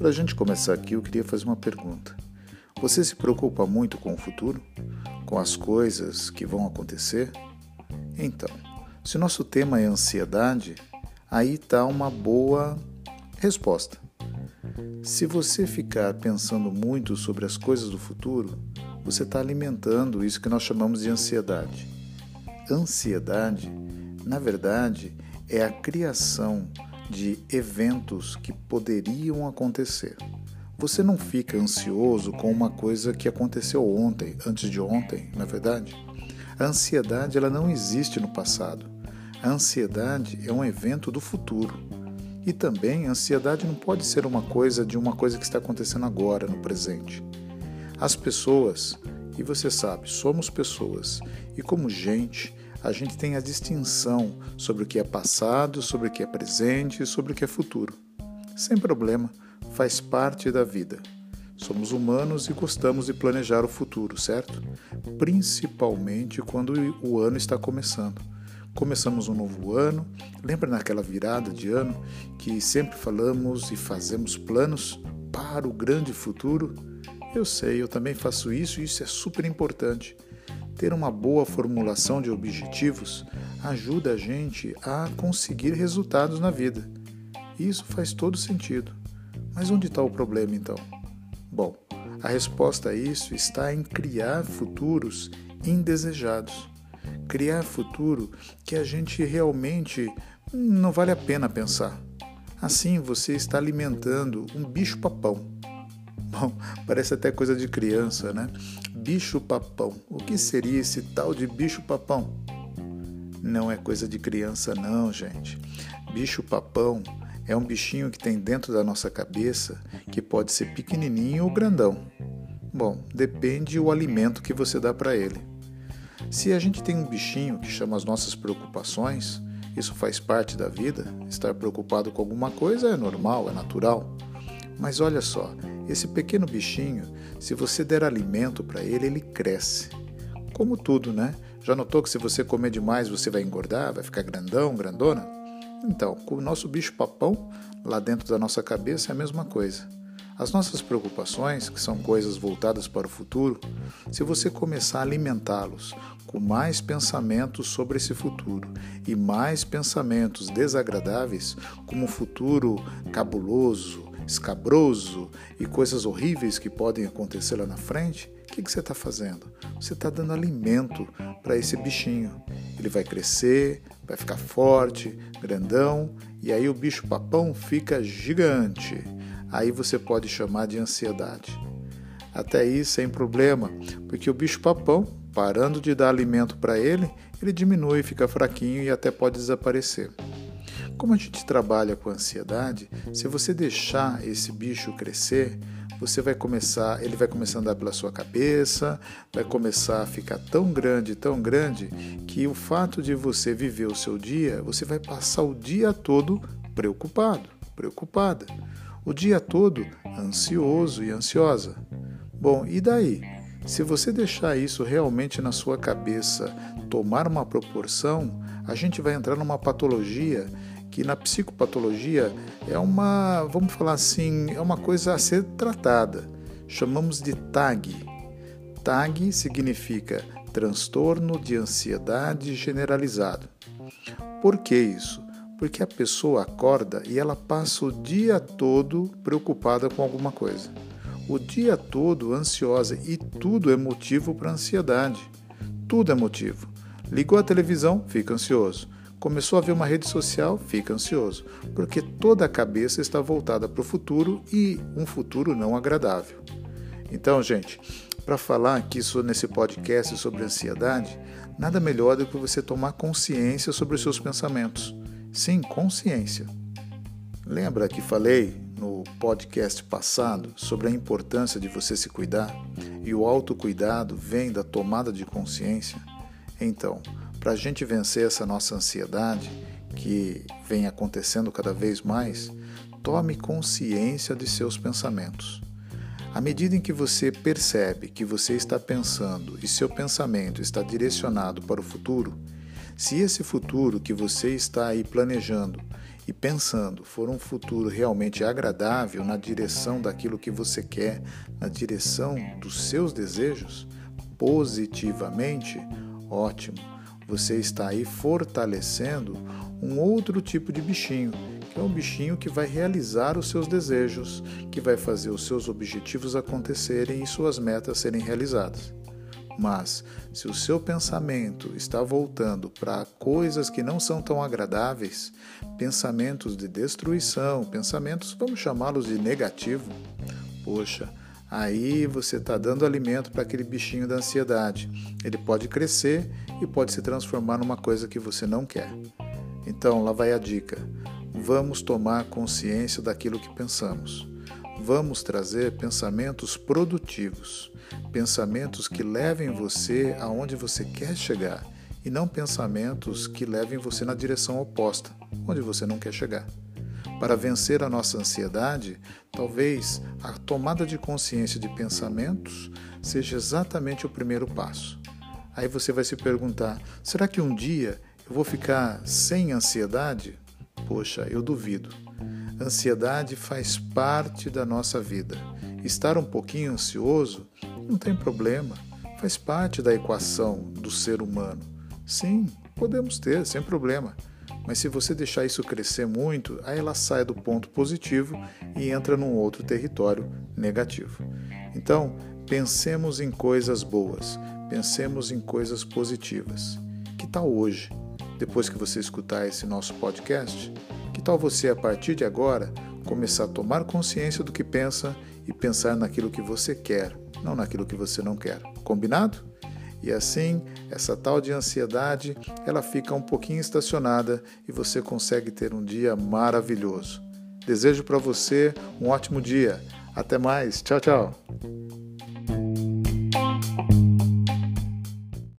Para a gente começar aqui, eu queria fazer uma pergunta. Você se preocupa muito com o futuro? Com as coisas que vão acontecer? Então, se nosso tema é ansiedade, aí está uma boa resposta. Se você ficar pensando muito sobre as coisas do futuro, você está alimentando isso que nós chamamos de ansiedade. Ansiedade, na verdade, é a criação de eventos que poderiam acontecer. Você não fica ansioso com uma coisa que aconteceu ontem, antes de ontem, na é verdade? A ansiedade ela não existe no passado. A ansiedade é um evento do futuro. E também a ansiedade não pode ser uma coisa de uma coisa que está acontecendo agora, no presente. As pessoas, e você sabe, somos pessoas, e como gente, a gente tem a distinção sobre o que é passado, sobre o que é presente e sobre o que é futuro. Sem problema, faz parte da vida. Somos humanos e gostamos de planejar o futuro, certo? Principalmente quando o ano está começando. Começamos um novo ano, lembra naquela virada de ano que sempre falamos e fazemos planos para o grande futuro? Eu sei, eu também faço isso e isso é super importante. Ter uma boa formulação de objetivos ajuda a gente a conseguir resultados na vida. Isso faz todo sentido. Mas onde está o problema então? Bom, a resposta a isso está em criar futuros indesejados. Criar futuro que a gente realmente não vale a pena pensar. Assim você está alimentando um bicho-papão. Bom, parece até coisa de criança, né? Bicho-papão. O que seria esse tal de bicho-papão? Não é coisa de criança, não, gente. Bicho-papão é um bichinho que tem dentro da nossa cabeça que pode ser pequenininho ou grandão. Bom, depende o alimento que você dá para ele. Se a gente tem um bichinho que chama as nossas preocupações, isso faz parte da vida. Estar preocupado com alguma coisa é normal, é natural. Mas olha só, esse pequeno bichinho, se você der alimento para ele, ele cresce. Como tudo, né? Já notou que se você comer demais você vai engordar, vai ficar grandão, grandona? Então, com o nosso bicho-papão, lá dentro da nossa cabeça, é a mesma coisa. As nossas preocupações, que são coisas voltadas para o futuro, se você começar a alimentá-los com mais pensamentos sobre esse futuro e mais pensamentos desagradáveis, como um futuro cabuloso, escabroso e coisas horríveis que podem acontecer lá na frente, o que, que você está fazendo? Você está dando alimento para esse bichinho. Ele vai crescer, vai ficar forte, grandão, e aí o bicho-papão fica gigante. Aí você pode chamar de ansiedade. Até aí sem problema, porque o bicho-papão, parando de dar alimento para ele, ele diminui, fica fraquinho e até pode desaparecer. Como a gente trabalha com ansiedade, se você deixar esse bicho crescer, você vai começar, ele vai começar a andar pela sua cabeça, vai começar a ficar tão grande, tão grande, que o fato de você viver o seu dia, você vai passar o dia todo preocupado, preocupada. O dia todo ansioso e ansiosa. Bom, e daí? Se você deixar isso realmente na sua cabeça tomar uma proporção, a gente vai entrar numa patologia que na psicopatologia é uma, vamos falar assim, é uma coisa a ser tratada. Chamamos de TAG. TAG significa transtorno de ansiedade generalizado. Por que isso? Porque a pessoa acorda e ela passa o dia todo preocupada com alguma coisa. O dia todo ansiosa e tudo é motivo para ansiedade. Tudo é motivo. Ligou a televisão, fica ansioso Começou a ver uma rede social, fica ansioso, porque toda a cabeça está voltada para o futuro e um futuro não agradável. Então, gente, para falar aqui nesse podcast sobre ansiedade, nada melhor do que você tomar consciência sobre os seus pensamentos. Sim, consciência. Lembra que falei no podcast passado sobre a importância de você se cuidar e o autocuidado vem da tomada de consciência? Então, para a gente vencer essa nossa ansiedade, que vem acontecendo cada vez mais, tome consciência de seus pensamentos. À medida em que você percebe que você está pensando e seu pensamento está direcionado para o futuro, Se esse futuro que você está aí planejando e pensando for um futuro realmente agradável na direção daquilo que você quer, na direção dos seus desejos, positivamente, ótimo. Você está aí fortalecendo um outro tipo de bichinho, que é um bichinho que vai realizar os seus desejos, que vai fazer os seus objetivos acontecerem e suas metas serem realizadas. Mas, se o seu pensamento está voltando para coisas que não são tão agradáveis, pensamentos de destruição, pensamentos, vamos chamá-los de negativo, poxa, aí você está dando alimento para aquele bichinho da ansiedade. Ele pode crescer e pode se transformar numa coisa que você não quer. Então, lá vai a dica. Vamos tomar consciência daquilo que pensamos. Vamos trazer pensamentos produtivos, pensamentos que levem você aonde você quer chegar e não pensamentos que levem você na direção oposta, onde você não quer chegar. Para vencer a nossa ansiedade, talvez a tomada de consciência de pensamentos seja exatamente o primeiro passo. Aí você vai se perguntar: será que um dia eu vou ficar sem ansiedade? Poxa, eu duvido. Ansiedade faz parte da nossa vida. Estar um pouquinho ansioso não tem problema, faz parte da equação do ser humano. Sim, podemos ter, sem problema. Mas se você deixar isso crescer muito, aí ela sai do ponto positivo e entra num outro território negativo. Então, pensemos em coisas boas, pensemos em coisas positivas. Que tal hoje, depois que você escutar esse nosso podcast, que tal você, a partir de agora, começar a tomar consciência do que pensa e pensar naquilo que você quer, não naquilo que você não quer? Combinado? E assim, essa tal de ansiedade, ela fica um pouquinho estacionada e você consegue ter um dia maravilhoso. Desejo para você um ótimo dia. Até mais. Tchau, tchau.